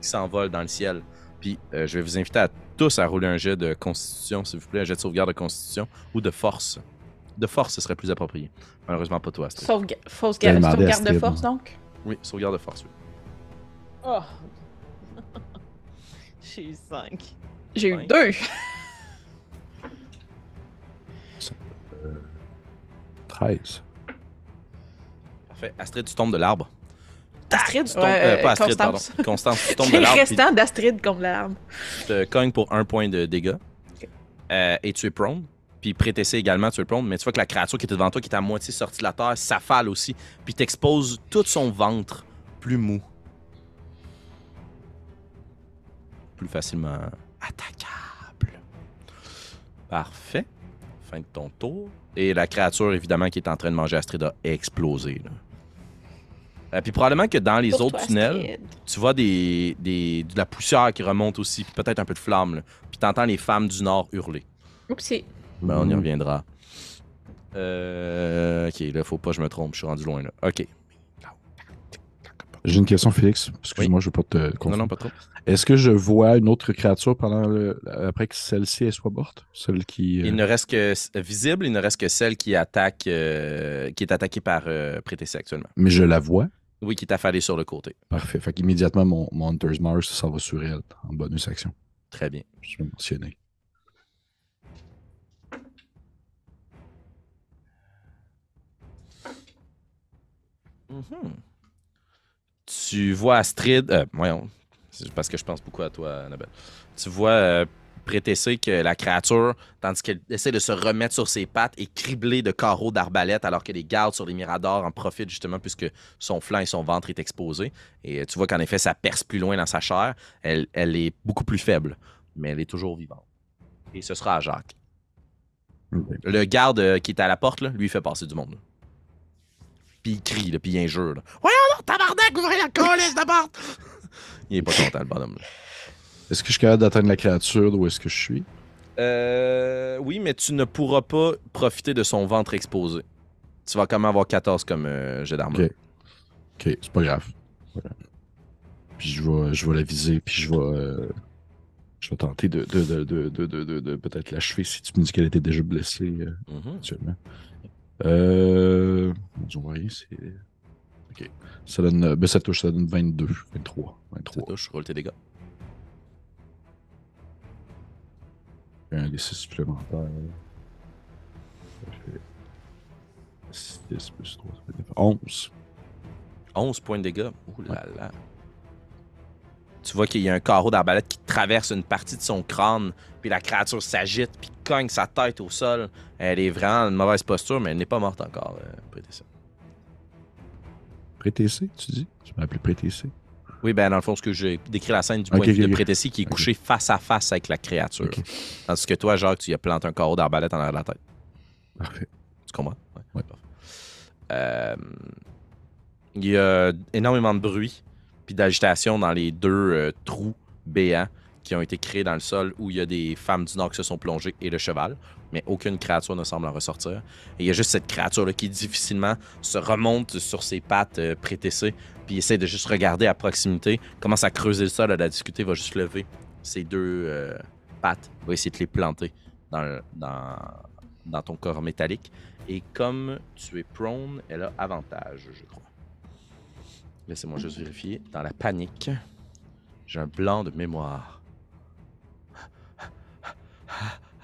qui s'envolent dans le ciel. Puis euh, je vais vous inviter à tous à rouler un jet de constitution, s'il vous plaît, un jet de sauvegarde de constitution ou de force. De force, ce serait plus approprié. Malheureusement, pas toi, Astrid. Sauvega- fausse J'avais garde, demandé à sauvegarde de force, donc? Oui, sauvegarde de force, oui. Oh, J'ai eu 5. j'ai eu Ouais. deux. 13. Parfait. Astrid, tu tombes de l'arbre. Astrid, Tu tombes, ouais, euh, euh, pas Astrid, Constance. pardon. Constance, tu tombes de l'arbre. puis restants d'Astrid comme l'arbre. tu te cognes pour un point de dégâts. Euh, et tu es prone. Puis prétessé également, tu es prone. Mais tu vois que la créature qui était devant toi, qui est à moitié sortie de la terre, s'affale aussi. Puis t'expose tout son ventre plus mou. Plus facilement attaquable. Parfait. Fin de ton tour. Et la créature, évidemment, qui est en train de manger Astrid a explosé. là. Euh, puis probablement que dans les Pour autres toi, tunnels, Astrid. tu vois des, des- de la poussière qui remonte aussi, puis peut-être un peu de flamme. là. Puis t'entends les femmes du Nord hurler. Oupsie. Ben, on y reviendra. Euh, ok, là, faut pas que je me trompe, je suis rendu loin là. Ok. J'ai une question, Félix. Excuse-moi, je veux pas te Non, confondre. non, pas trop. Est-ce que je vois une autre créature pendant le... après que celle-ci elle soit morte? Celle qui. euh, Il ne reste que visible, il ne reste que celle qui attaque, euh, qui est attaquée par euh, Prétessé actuellement. Mais je la vois. Oui, qui est affalée sur le côté. Parfait. Fait qu'immédiatement, mon, mon Hunter's Mars s'en va sur elle en bonus action. Très bien. Je vais mentionner. Mhm. Tu vois Astrid. Euh, voyons. C'est parce que je pense beaucoup à toi, Annabelle. Tu vois euh, Prétessé que la créature, tandis qu'elle essaie de se remettre sur ses pattes, est criblée de carreaux d'arbalète, alors que les gardes sur les miradors en profitent justement puisque son flanc et son ventre est exposé. Et tu vois qu'en effet, ça perce plus loin dans sa chair. Elle, elle est beaucoup plus faible, mais elle est toujours vivante. Et ce sera à Jacques. Le garde euh, qui est à la porte, là, lui, il fait passer du monde. là. Puis il crie, là, puis il injure. Voyons donc, tabarnak, ouvrez la colisse de porte! il est pas content, le bonhomme. là. Est-ce que je suis capable d'atteindre la créature d'où est-ce que je suis? Euh, oui, mais tu ne pourras pas profiter de son ventre exposé. Tu vas quand même avoir 14 comme euh, jet d'armure. Ok. Ok, c'est pas grave. Voilà. Puis je vais, je vais la viser, puis je vais, euh, je vais tenter de, de, de, de, de, de- de- de peut-être l'achever si tu me dis qu'elle était déjà blessée euh, Mhm. actuellement. Euh. Rien, c'est. Ok. Ça donne. euh, Ben, ça touche, ça donne 22, 23. Ça 23. touche, roule tes dégâts. Un des 6 supplémentaires. Ça fait 6 plus 3, ça fait 9. 11. 11 points de dégâts. Ouh là là. Tu vois qu'il y a un carreau d'arbalète qui traverse une partie de son crâne, puis la créature s'agite, puis cogne sa tête au sol. Elle est vraiment en mauvaise posture, mais elle n'est pas morte encore. euh. Pré-TC, tu dis? Tu m'as appelé Pré-TC Oui, ben dans le fond, ce que j'ai décrit la scène du point de vue de ok. Prétessy qui est couché face à face avec la créature. Tandis que toi, Jacques, tu y as planté un carreau d'arbalète en arrière de la tête. Parfait. Tu comprends? Ouais. Ouais. Parfait. Euh, il y a énormément de bruit puis d'agitation dans les deux euh, trous béants qui ont été créés dans le sol où il y a des femmes du Nord qui se sont plongées et le cheval, mais aucune créature ne semble en ressortir. Et il y a juste cette créature-là qui difficilement se remonte sur ses pattes euh, prétessées puis essaie de juste regarder à proximité, commence à creuser le sol, à la discuter, va juste lever ses deux euh, pattes, va essayer de les planter dans, dans ton corps métallique. Et comme tu es prone, elle a avantage, je crois. Laissez-moi juste vérifier. Dans la panique, j'ai un blanc de mémoire.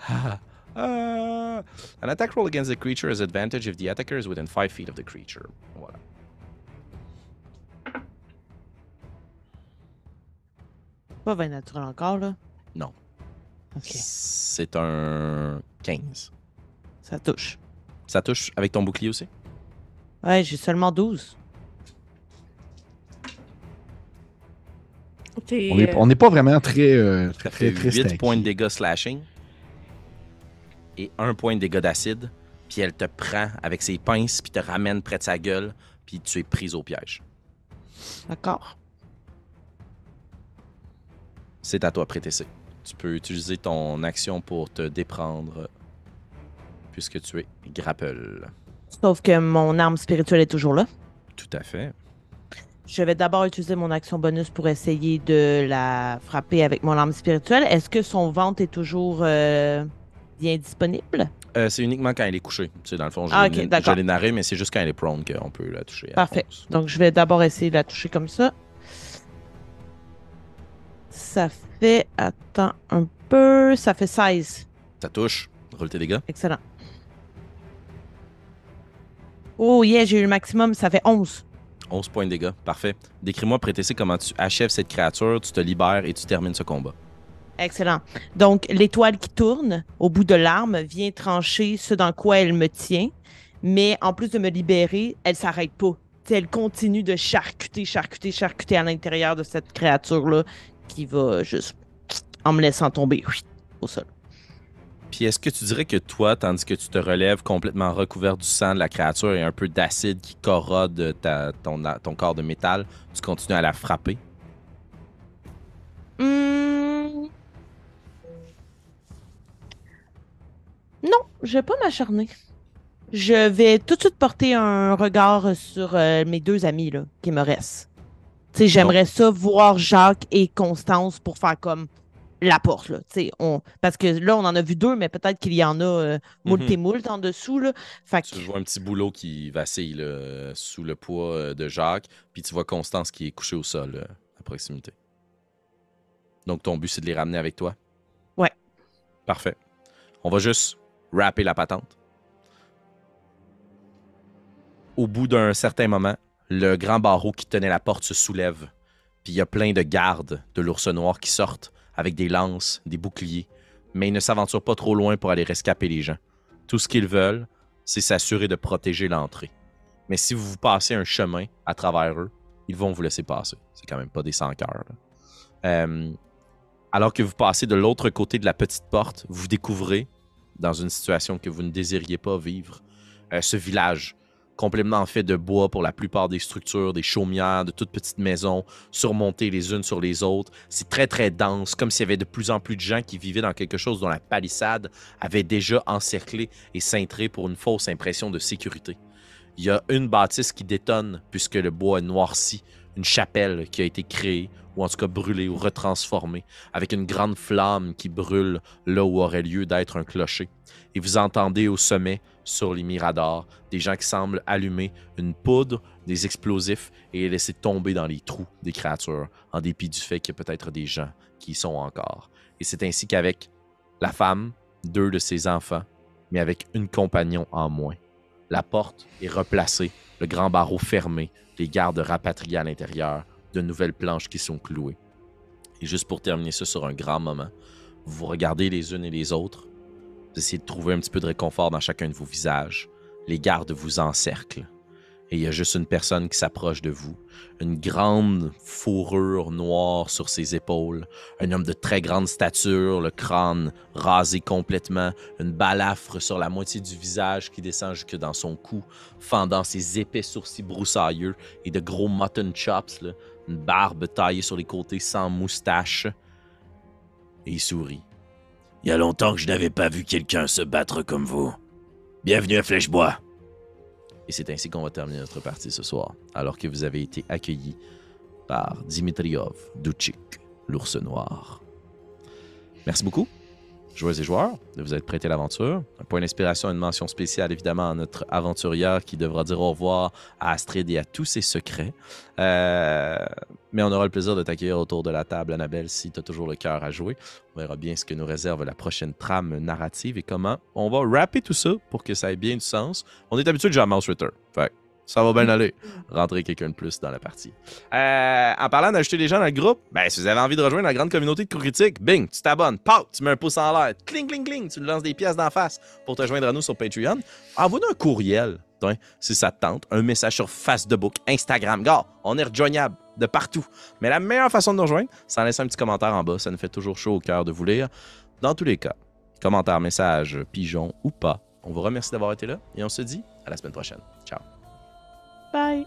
Ah. An attack roll against the creature has advantage if the attacker is within 5 feet of the creature. Voilà. Pas 20 naturel encore, là? Non. Ok, C'est un 15. ça touche. Ça touche avec ton bouclier aussi? Ouais, j'ai seulement 12. T'es, On n'est pas vraiment très. euh, très, très, très 8 stacké. points de dégâts slashing et 1 point de dégâts d'acide. Puis elle te prend avec ses pinces, puis te ramène près de sa gueule, puis tu es prise au piège. D'accord. C'est à toi, Prétessé. Tu peux utiliser ton action pour te déprendre, puisque tu es grapple. Sauf que mon arme spirituelle est toujours là. Tout à fait. je vais d'abord utiliser mon action bonus pour essayer de la frapper avec mon arme spirituelle. Est-ce que son ventre est toujours euh, disponible? Euh, c'est uniquement quand elle est couchée. C'est dans le fond, je Ah, l'ai- je narré, mais c'est juste quand elle est prone qu'on peut la toucher. Parfait. Donc, je vais d'abord essayer de la toucher comme ça. Ça fait. Attends un peu. Ça fait 16. Ça touche. Roule tes dégâts. Excellent. Oh, yeah, j'ai eu le maximum. Ça fait 11. 11 points de dégâts. Parfait. Décris-moi, Prétessé, comment tu achèves cette créature, tu te libères et tu termines ce combat. Excellent. Donc, l'étoile qui tourne au bout de l'arme vient trancher ce dans quoi elle me tient. Mais en plus de me libérer, elle s'arrête pas. T'sais, elle continue de charcuter, charcuter, charcuter à l'intérieur de cette créature-là qui va juste en me laissant tomber oui, au sol. Puis est-ce que tu dirais que toi, tandis que tu te relèves complètement recouvert du sang de la créature et un peu d'acide qui corrode ta- ton, ton corps de métal, tu continues à la frapper? Hmm. Je vais pas m'acharner. Je vais tout de suite porter un regard sur euh, mes deux amis là, qui me restent. Tu sais, j'aimerais ça voir Jacques et Constance pour faire comme la porte là. On parce que là on en a vu deux, mais peut-être qu'il y en a euh, moult Mhm. et moult en dessous là. Fait que Tu vois un petit boulot qui vacille là, sous le poids euh, de Jacques, puis tu vois Constance qui est couchée au sol euh, à proximité. Donc ton but, c'est de les ramener avec toi? Ouais. Parfait. On va juste rapper la patente. Au bout d'un certain moment, le grand barreau qui tenait la porte se soulève, puis il y a plein de gardes de l'ours noir qui sortent avec des lances, des boucliers, mais ils ne s'aventurent pas trop loin pour aller rescaper les gens. Tout ce qu'ils veulent, c'est s'assurer de protéger l'entrée. Mais si vous passez un chemin à travers eux, ils vont vous laisser passer. C'est quand même pas des sans-cœurs. Euh, alors que vous passez de l'autre côté de la petite porte, vous découvrez, dans une situation que vous ne désiriez pas vivre, euh, ce village complètement fait de bois pour la plupart des structures, des chaumières, de toutes petites maisons, surmontées les unes sur les autres. C'est très, très dense, comme s'il y avait de plus en plus de gens qui vivaient dans quelque chose dont la palissade avait déjà encerclé et cintré pour une fausse impression de sécurité. Il y a une bâtisse qui détonne puisque le bois est noirci, une chapelle qui a été créée, ou en tout cas brûlée ou retransformée, avec une grande flamme qui brûle là où aurait lieu d'être un clocher. Et vous entendez au sommet, sur les miradors, des gens qui semblent allumer une poudre, des explosifs et laisser tomber dans les trous des créatures, en dépit du fait qu'il y a peut-être des gens qui y sont encore. Et c'est ainsi qu'avec la femme, deux de ses enfants, mais avec une compagnon en moins, la porte est replacée, le grand barreau fermé, les gardes rapatriés à l'intérieur, de nouvelles planches qui sont clouées. Et juste pour terminer ça sur un grand moment, vous regardez les unes et les autres, vous essayez de trouver un petit peu de réconfort dans chacun de vos visages. Les gardes vous encerclent. Et il y a juste une personne qui s'approche de vous, une grande fourrure noire sur ses épaules, un homme de très grande stature, le crâne rasé complètement, une balafre sur la moitié du visage qui descend jusque dans son cou, fendant ses épais sourcils broussailleux et de gros mutton chops, une barbe taillée sur les côtés sans moustache. Et il sourit. Il y a longtemps que je n'avais pas vu quelqu'un se battre comme vous. Bienvenue à Flèchebois. Et c'est ainsi qu'on va terminer notre partie ce soir, alors que vous avez été accueillis par Dimitriov Duchik, l'ours noir. Merci beaucoup, joueuses et joueurs, de vous être prêtés à l'aventure? Un point d'inspiration une mention spéciale, évidemment, à notre aventurière qui devra dire au revoir à Astrid et à tous ses secrets. Euh, mais on aura le plaisir de t'accueillir autour de la table, Annabelle, si tu as toujours le cœur à jouer. On verra bien ce que nous réserve la prochaine trame narrative et comment on va rapper tout ça pour que ça ait bien du sens. On est habitué déjà à Mouse Ritter. Fait ça va bien aller. Rentrer quelqu'un de plus dans la partie. Euh, en parlant d'ajouter les gens dans le groupe, ben, si vous avez envie de rejoindre la grande communauté de crew critique, bing, tu t'abonnes, pow, tu mets un pouce en l'air, cling, cling, cling, tu lances des pièces d'en face pour te joindre à nous sur Patreon. Envoie-nous un courriel, hein, si ça te tente, un message sur Facebook, Instagram. Gars, on est rejoignable de partout. Mais la meilleure façon de nous rejoindre, c'est en laissant un petit commentaire en bas. Ça nous fait toujours chaud au cœur de vous lire. Dans tous les cas, commentaire, message, pigeon ou pas, on vous remercie d'avoir été là et on se dit à la semaine prochaine. Ciao. Bye.